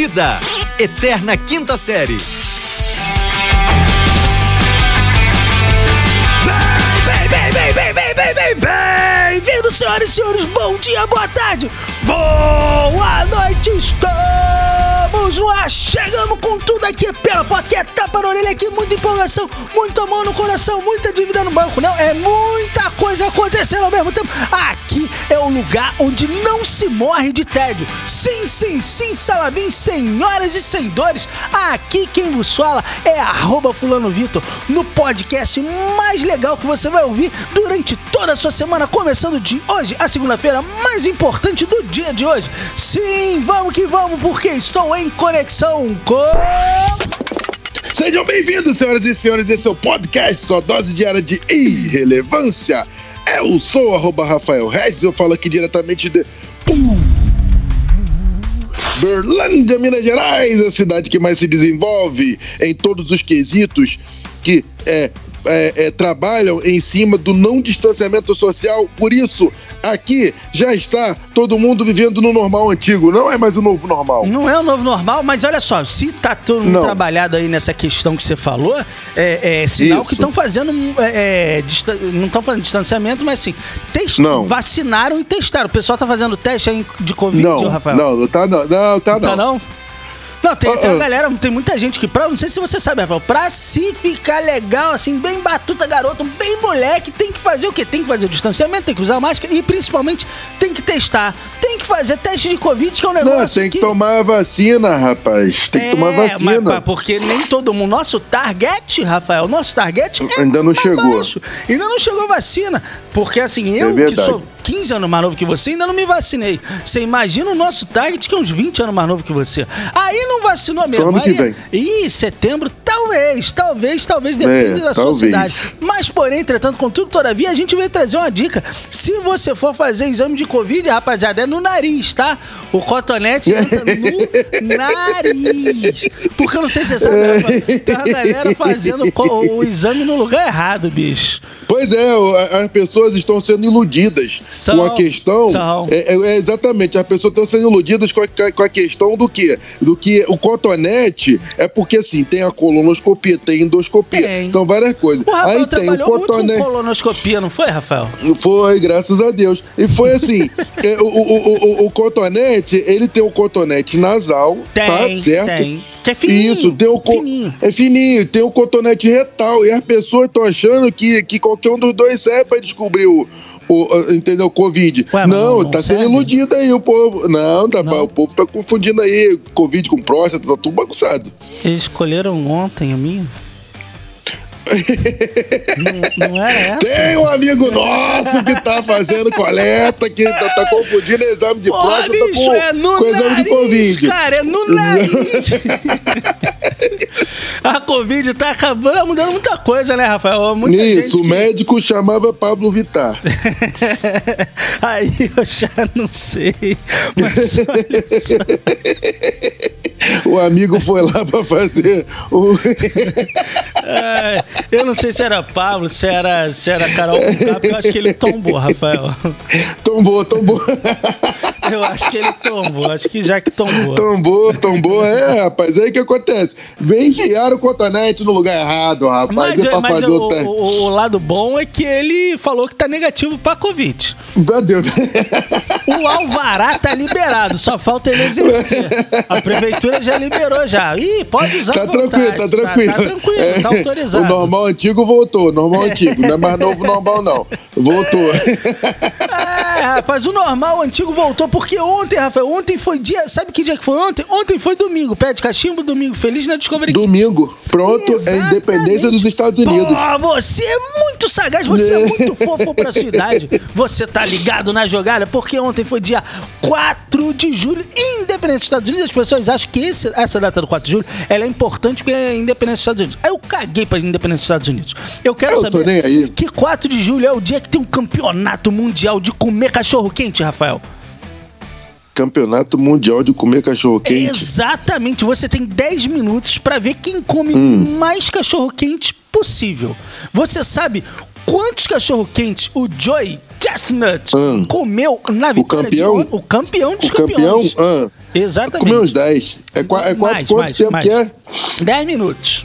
Vida, Eterna Quinta Série. Bem, bem, bem, bem, bem, bem, bem, bem-vindos, senhoras e senhores. Bom dia, boa tarde, boa noite. Estamos no ar, chegamos com tudo aqui pela porta, que é tapa na orelha aqui, muita empolgação, muita mão no coração, muita dívida no banco. Não, é muita coisa acontecendo ao mesmo tempo. Aqui é o lugar onde não se morre de tédio. Sim, sim, sim, Salabim, senhoras e senhores. Aqui quem vos fala é arroba fulano Vitor, no podcast mais legal que você vai ouvir durante toda a sua semana, começando de hoje, a segunda-feira mais importante do dia de hoje. Sim, vamos que vamos, porque estou em conexão com... Sejam bem-vindos, senhoras e senhores, esse é o podcast, sua dose diária de irrelevância. Eu sou arroba Rafael Regis, eu falo aqui diretamente de Berlândia, Minas Gerais, a cidade que mais se desenvolve em todos os quesitos que é, é, é, trabalham em cima do não distanciamento social. Por isso, aqui já está todo mundo vivendo no normal antigo, não é mais o novo normal. Não é o novo normal, mas olha só, se tá todo mundo Não. trabalhado aí nessa questão que você falou, é, é sinal Isso. que estão fazendo. é, é, não estão fazendo distanciamento, mas assim, test, Não. vacinaram e testaram. O pessoal tá fazendo teste aí de Covid, Não, Rafael? não, não tá não, não tá Não tá não. Não? Tem, tem Ah, uma ah. galera, tem muita gente que, pra, não sei se você sabe, Rafael, pra se ficar legal, assim, bem batuta garoto, bem moleque, tem que fazer o quê? Tem que fazer o distanciamento, tem que usar máscara e principalmente tem que testar. Tem que fazer teste de Covid, que é um negócio Não, tem que tomar a vacina, rapaz. Tem que tomar É, vacina. mas porque nem todo mundo. Nosso target, Rafael, nosso target é Ainda não chegou. baixo. Ainda não chegou vacina. Porque assim, eu que verdade. sou 15 anos mais novo que você, ainda não me vacinei. Você imagina o nosso target que é uns 20 anos mais novo que você. Aí não vacinou mesmo. ano que Aí, vem. Ih, setembro, talvez, talvez, talvez, depende É, da sua talvez. cidade. Mas, porém, entretanto, contudo, todavia, a gente veio trazer uma dica. Se você for fazer exame de Covid, rapaziada, é no nariz, tá? O cotonete entra no nariz. Porque eu não sei se você sabe, tem uma galera fazendo co- o exame no lugar errado, bicho. Pois é, o- as pessoas estão sendo iludidas São, com a questão. são. É, é- é exatamente, as pessoas estão sendo iludidas com a, com a questão do quê? Do que o cotonete é porque assim, tem a colonoscopia, tem endoscopia, Tem. são várias coisas. O Rafael Aí tem o trabalhou muito com cotonete. colonoscopia, não foi, Rafael? Foi, graças a Deus. E foi assim: é, o, o, o, o- cotonete, ele tem o cotonete nasal, Tem, tá certo? tem. Que é fininho, Isso, tem o co- fininho. É fininho, tem o cotonete retal. E as pessoas estão achando que, que qualquer um dos dois serve pra descobrir o. o entendeu? O Covid. Ué, não, não- não tá sendo serve? iludido aí o povo. Não, tá, Não. o povo tá confundindo aí Covid com próstata, tá tudo bagunçado. Eles escolheram ontem a minha. Não, não era essa? Tem um amigo nosso que tá fazendo coleta, que tá, tá confundindo exame de próstata bicho, com, é no com exame nariz, de Covid. cara, é no nariz. a Covid tá acabando, mudando muita coisa, né, Rafael? Muita Isso, o médico chamava Pablo Vittar. que... Aí eu já não sei. Mas olha só. O amigo foi lá pra fazer o. É, eu não sei se era Pablo, se era, se era Carol Conká, eu acho que ele tombou, Rafael. tombou, tombou. Eu acho que ele tombou, acho que já que tombou. Tombou, tombou. É, rapaz, aí o que acontece? Vem enfiar o cotonete no lugar errado, rapaz. Mas, é mas fazer o, o o- lado bom é que ele falou que tá negativo pra Covid. Meu Deus. O alvará tá liberado, só falta ele exercer. A prefeitura já liberou já. Ih, pode usar Tá à vontade. tranquilo, tá tranquilo. Tá, tranquilo, É, tá autorizado. O normal antigo voltou, normal antigo. Não é mais novo normal, não. Voltou. É, rapaz, o normal o antigo voltou, porque ontem, Rafael, ontem foi dia. Sabe que dia que foi ontem? Ontem foi domingo. Pé de cachimbo, domingo feliz na Discovery Kids. Domingo, pronto, é Exatamente. independência dos Estados Unidos. Pô, você é muito sagaz, você é muito fofo pra sua idade. Você tá ligado na jogada, porque ontem foi dia 4 de julho, independente dos Estados Unidos. As pessoas acham que esse- essa data do 4 de julho ela é importante porque é independente dos Estados Unidos. Eu caguei pra independência dos Estados Unidos. Eu quero Eu saber que 4 de julho é o dia que tem um campeonato mundial de comer cachorro quente, Rafael. Campeonato Mundial de Comer Cachorro Quente. Exatamente, você tem 10 minutos pra ver quem come Hum. mais cachorro quente possível. Você sabe quantos cachorro quentes o Joey Chestnut Hum. comeu na vitória campeão? de o campeão dos O campeão, campeões. ah, Exatamente. comeu uns 10. É, é Mais, quanto mais, tempo mais. que é? 10 minutos.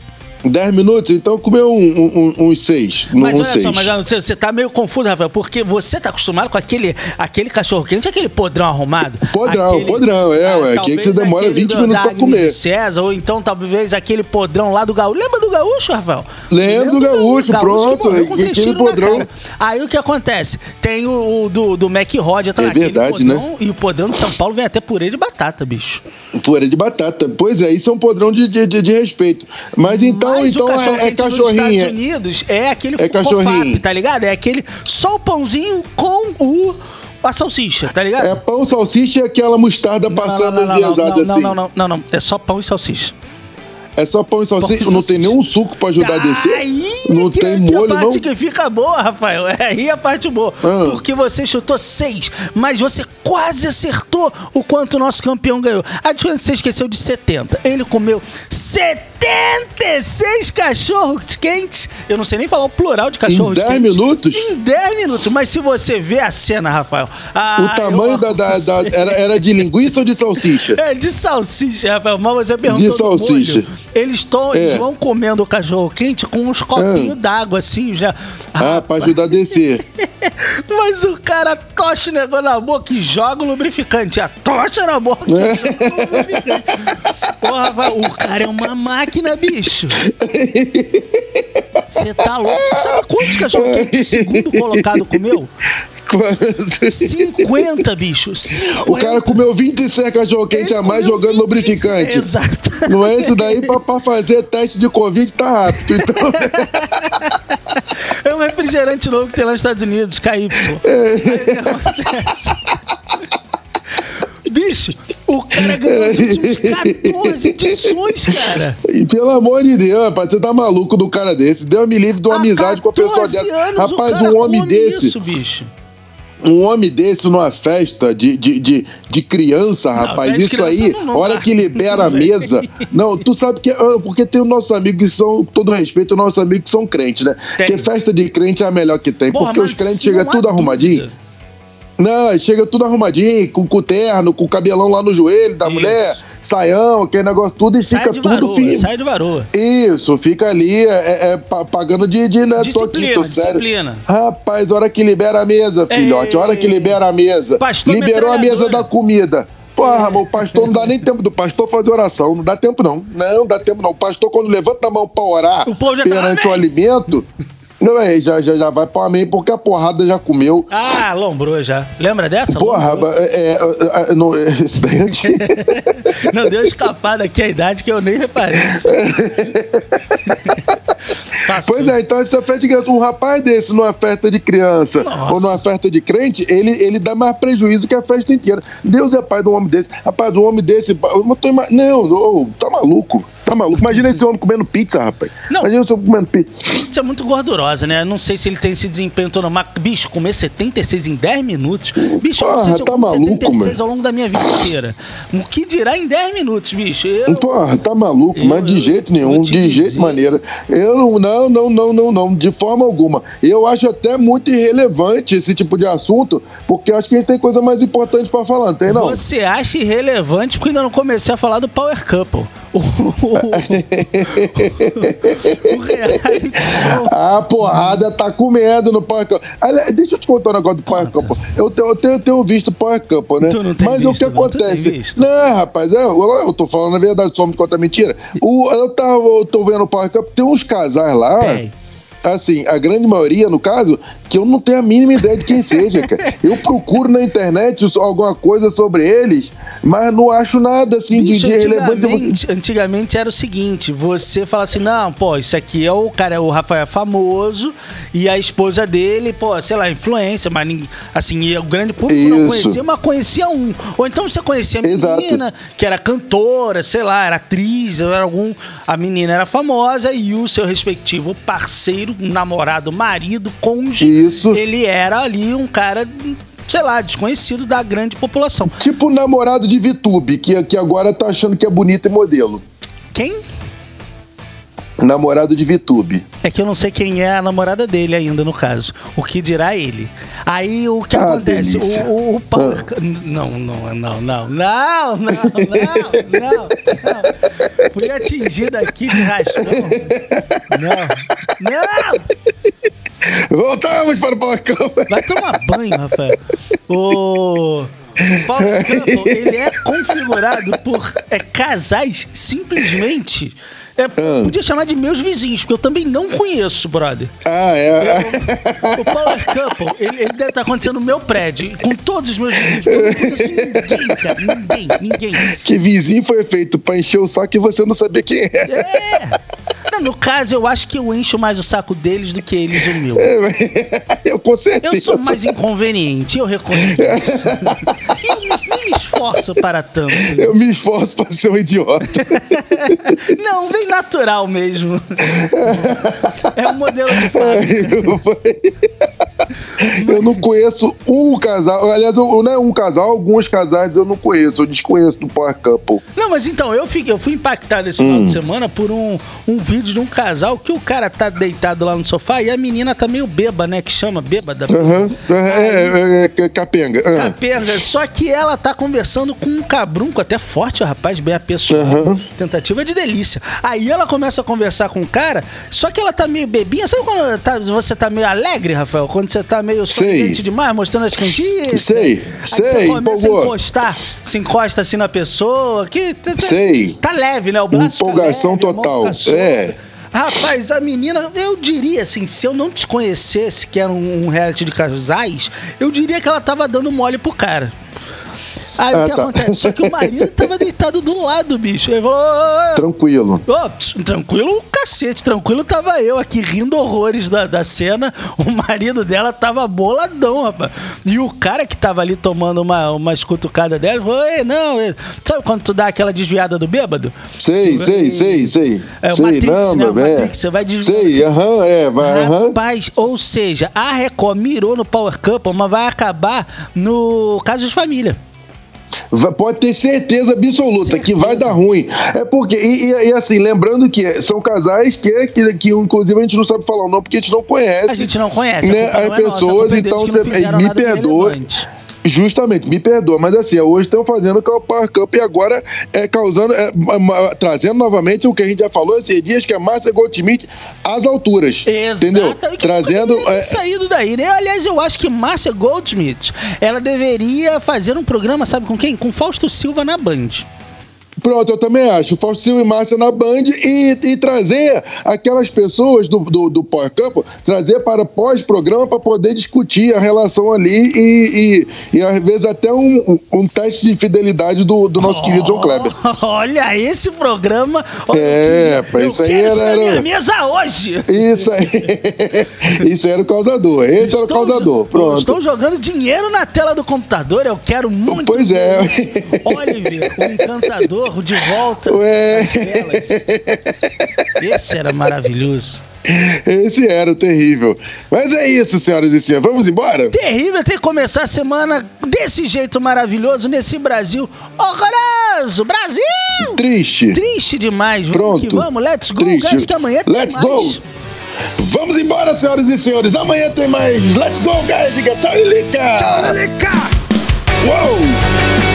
10 minutos? Então comeu um- um- um- uns 6. Mas uns olha seis. só, mas olha, você, você tá meio confuso, Rafael, porque você tá acostumado com aquele, aquele cachorro quente, aquele podrão arrumado. Podrão, Aquele- podrão, é, Ah, ué, que talvez que você demora aquele 20 do- minutos pra Agnes comer. César, ou então talvez aquele podrão lá do gaúcho. Lembra do gaúcho, Rafael? Lembro do gaúcho, pronto, que com aquele podrão. Aí o que acontece? Tem o, o do, do Mac Rod, tá É verdade, né? podrão, E o podrão de São Paulo vem até purê de batata, bicho. Purê de batata. Pois é, isso é um podrão de, de, de- de respeito. Mas então, Mas então é, é cachorro-quente nos cachorrinho. Estados Unidos é aquele É cachorrinho. Tá ligado? É aquele só o pãozinho com o a salsicha, tá ligado? É pão, salsicha e aquela mostarda passando não, não, enviesada não, não, assim. não, não, não, não, é só pão e salsicha. É só pão e salsicha. Pão e não tem salsicha. nenhum suco pra ajudar a descer. Aí não que, tem que molho, a parte não. que fica boa, Rafael. É aí a parte boa. Ah. Porque você chutou seis, mas você quase acertou o quanto o nosso campeão ganhou. A diferença é você esqueceu de 70. Ele comeu 76 cachorros quentes. Eu não sei nem falar o plural de cachorros 10 quentes. minutos? Em 10 minutos. Mas se você vê a cena, Rafael. ah, O tamanho da, da- da- era, era de linguiça ou de salsicha? É de salsicha, Rafael. Mas você perguntou De salsicha. molho. Eles, tão, É. eles vão comendo o cachorro quente com uns copinhos d'água, assim, já. Ah, pra ajudar a descer. Mas o cara tocha o negócio na boca e joga o lubrificante. A tocha na boca É. e joga o lubrificante. Porra, o cara é uma máquina, bicho. Você tá louco? Sabe quantos cachorro quente o segundo colocado comeu? 50, bicho. 50. O cara comeu 26 cachorro quente a mais jogando 26, lubrificante. Exato. Não é isso daí pra, pra fazer teste de Covid tá rápido. Então, É um refrigerante novo que tem lá nos Estados Unidos, KY. Bicho, o cara ganhou os últimos 14 edições, cara. e pelo amor de Deus, rapaz, você tá maluco do cara desse. Deus me livre de uma amizade com a pessoa 14 dessa. anos Rapaz, um homem desse. Isso, bicho. Um homem desse numa festa de, de, de, de criança, rapaz, de isso criança aí, não- não hora dá. que libera a Não, mesa. Não, tu sabe que. ah, Porque tem os nossos amigos que são, com todo respeito, os nossos amigos que são crentes, né? Tem. Porque festa de crente é a melhor que tem. Porra, porque os crentes não chegam tudo arrumadinho. dúvida. Não, chega tudo arrumadinho, com, com terno, com o cabelão lá no joelho da Isso. mulher, saião, aquele negócio tudo, e Sai fica tudo varoa, sai de varoa. Isso, fica ali é, é, pa- pagando de, de né, Disciplina, sério. disciplina. Rapaz, hora que libera a mesa, filhote, hora que libera a mesa. Pastor Liberou a mesa da comida. Porra, mas o pastor não dá nem tempo do pastor fazer oração. Não dá tempo, não. Não, dá tempo, não. O pastor, quando levanta a mão pra orar O povo já tá, perante o amém. alimento, não é, já, já, já vai pro amém, porque a porrada já comeu. Ah, lombrou já. Lembra dessa? Porra, Lombrou. é, é, é, é, não, é, isso daí é antigo. Não deu escapada aqui a idade que eu nem reparei. Passou. Pois é, então essa festa de criança, um rapaz desse numa festa de criança Nossa. ou numa festa de crente, ele, ele dá mais prejuízo que a festa inteira. Deus é pai de um homem desse. Rapaz, um homem desse. não Não, ô, tá maluco. Tá maluco. Imagina esse homem comendo pizza, rapaz. Não. Imagina esse homem comendo pizza. Pizza é muito gordurosa, né? Não sei se ele tem esse desempenho todo, mas, bicho, comer 76 em 10 minutos. Bicho, eu não sei Porra, se eu tá como maluco, 76 mano. ao longo da minha vida inteira. O que dirá em 10 minutos, bicho? Eu, Porra, tá maluco, Eu- mas de jeito nenhum, de dizer. jeito maneira. Eu não, não, não, não, não, não, de forma alguma. Eu acho até muito irrelevante esse tipo de assunto, porque acho que a gente tem coisa mais importante pra falar, não tem não? Você acha irrelevante porque ainda não comecei a falar do Power Couple. O, o, o reality show. A porrada tá comendo no Power Couple. Deixa eu te contar um negócio do Power Couple. Eu, tenho- eu tenho, visto Power Couple, né? Tu não tem Mas o visto, que não, tu tem acontece? Não, rapaz, é, eu, eu tô falando a verdade, só me conta mentira. O, eu, tava, eu tô vendo o Power Couple, tem uns casais lá. Tem. Assim, a grande maioria, no caso, que eu não tenho a mínima ideia de quem seja, cara. Eu procuro na internet alguma coisa sobre eles, mas não acho nada assim de, Bicho, de relevante. antigamente, antigamente era o seguinte: você fala assim, não, pô, isso aqui é o cara, é o Rafael é famoso, e a esposa dele, pô, sei lá, influência, mas assim, o grande público não Isso. conhecia, mas conhecia um. Ou então você conhecia a Exato. menina, que era cantora, sei lá, era atriz, era algum. A menina era famosa e o seu respectivo parceiro, namorado, marido, cônjuge, Isso. ele era ali um cara. Sei lá, desconhecido da grande população. Tipo o namorado de Vitube, que, que agora tá achando que é bonito e modelo. Quem? namorado de Vitube. É que eu não sei quem é a namorada dele ainda, no caso. O que dirá ele. Aí o que Ah, acontece? delícia. O, o, o Ah. Não, não, não, não, não, não, não, não, não. Fui atingido aqui de rastão. Não, não! Voltamos para o Power Couple. Vai tomar banho, Rafael. O, o Power Couple, ele é configurado por é, casais simplesmente. É, Podia chamar de meus vizinhos, porque eu também não conheço, brother. Ah, é. O Power Couple, ele, ele deve estar acontecendo no meu prédio, com todos os meus vizinhos. Eu não conheço ninguém, cara. Ninguém, ninguém. Que vizinho foi feito pra encher o saco e você não sabia quem é. É! Não, no caso, eu acho que eu encho mais o saco deles do que eles o meu. Eu com certeza. Eu sou mais inconveniente, eu reconheço. Eu me, nem me esforço para tanto. Eu me esforço pra ser um idiota. Não, vem natural mesmo. É um modelo de fábrica. Eu não conheço um casal. Aliás, eu, não é um casal, alguns casais eu não conheço. Eu desconheço do Power Couple. Não, mas então, eu, fiquei, eu fui impactado esse Hum. final de semana por um, um vídeo de um casal que o cara tá deitado lá no sofá e a menina tá meio bêbada, né? Que chama bêbada. Aham. É, é, é, é, capenga. Ah. Capenga, só que ela tá conversando com um cabrunco, até forte, o rapaz, bem apessoado. Aham. Tentativa de delícia. Aí ela começa a conversar com o cara, só que ela tá meio bebinha. Sabe quando tá- você tá meio alegre, Rafael? Quando você tá meio sorridente demais, mostrando as canjitas? Sei, Aí você sei, começa a empolgou. encostar, se encosta assim na pessoa, que tá, tá- Sei. tá leve, né? O braço Empolgação leve, a mão total, é. Rapaz, a menina, eu diria assim, se eu não te conhecesse que era um, um reality de casais, eu diria que ela tava dando mole pro cara. Aí o Ah, que tá. acontece? Só que o marido tava deitado do lado, bicho. Ele falou: "Ô, ô, Tranquilo. Ô, pss, tranquilo, o cacete, tranquilo tava eu aqui rindo horrores da, da cena. O marido dela tava boladão, rapaz. E o cara que tava ali tomando uma, uma escutucada dela falou: Ei, não, sabe quando tu dá aquela desviada do bêbado? Sei, sei, sei, sei. É, o sei, Matrix, não, né? O é. Matrix, você vai desviando Sei, assim. aham, é, vai. Rapaz, ou seja, a Record mirou no Power Couple, mas vai acabar no caso de família. Pode ter certeza absoluta que vai Certeza. dar ruim. É porque, e, e- e assim, lembrando que são casais que, que, que, inclusive, a gente não sabe falar o nome porque a gente não conhece. A gente não conhece. Né? As é nossa, pessoas, deles então, você- me perdoa. relevante. Justamente, me perdoa, mas assim, hoje estão fazendo o Power Cup e agora é causando, é, trazendo novamente o que a gente já falou esses dias, que é Márcia Goldschmidt às alturas. Entendeu? Exatamente. Trazendo. É, saído daí, né? Aliás, eu acho que Márcia Goldsmith, ela deveria fazer um programa, sabe com quem? Com Fausto Silva na Band. Pronto, eu também acho. Faustinho e Márcia na Band e, e trazer aquelas pessoas do, do, do Power Campo, trazer para pós-programa para poder discutir a relação ali e, e, e às vezes até um, um- teste de fidelidade do, do nosso querido João Kleber. Olha, esse programa. olha, É, queria- isso aí era- isso na minha mesa hoje. Isso aí. Isso era o causador. Esse era o Estou causador. Pronto. Estou jogando dinheiro na tela do computador, eu quero muito. Pois é. Oliver, o encantador, de volta Ué. Esse era maravilhoso. Esse era o terrível. Mas é isso, senhoras e senhores. Vamos embora? Terrível ter que começar a semana desse jeito maravilhoso, nesse Brasil horroroso. Brasil! Triste. Triste demais. Vamos Pronto. que vamos, let's go. Triste. Acho que amanhã tem Let's mais. go. Vamos embora, senhoras e senhores. Amanhã tem mais. Let's go, guys. Diga tchau, Lica. Uou.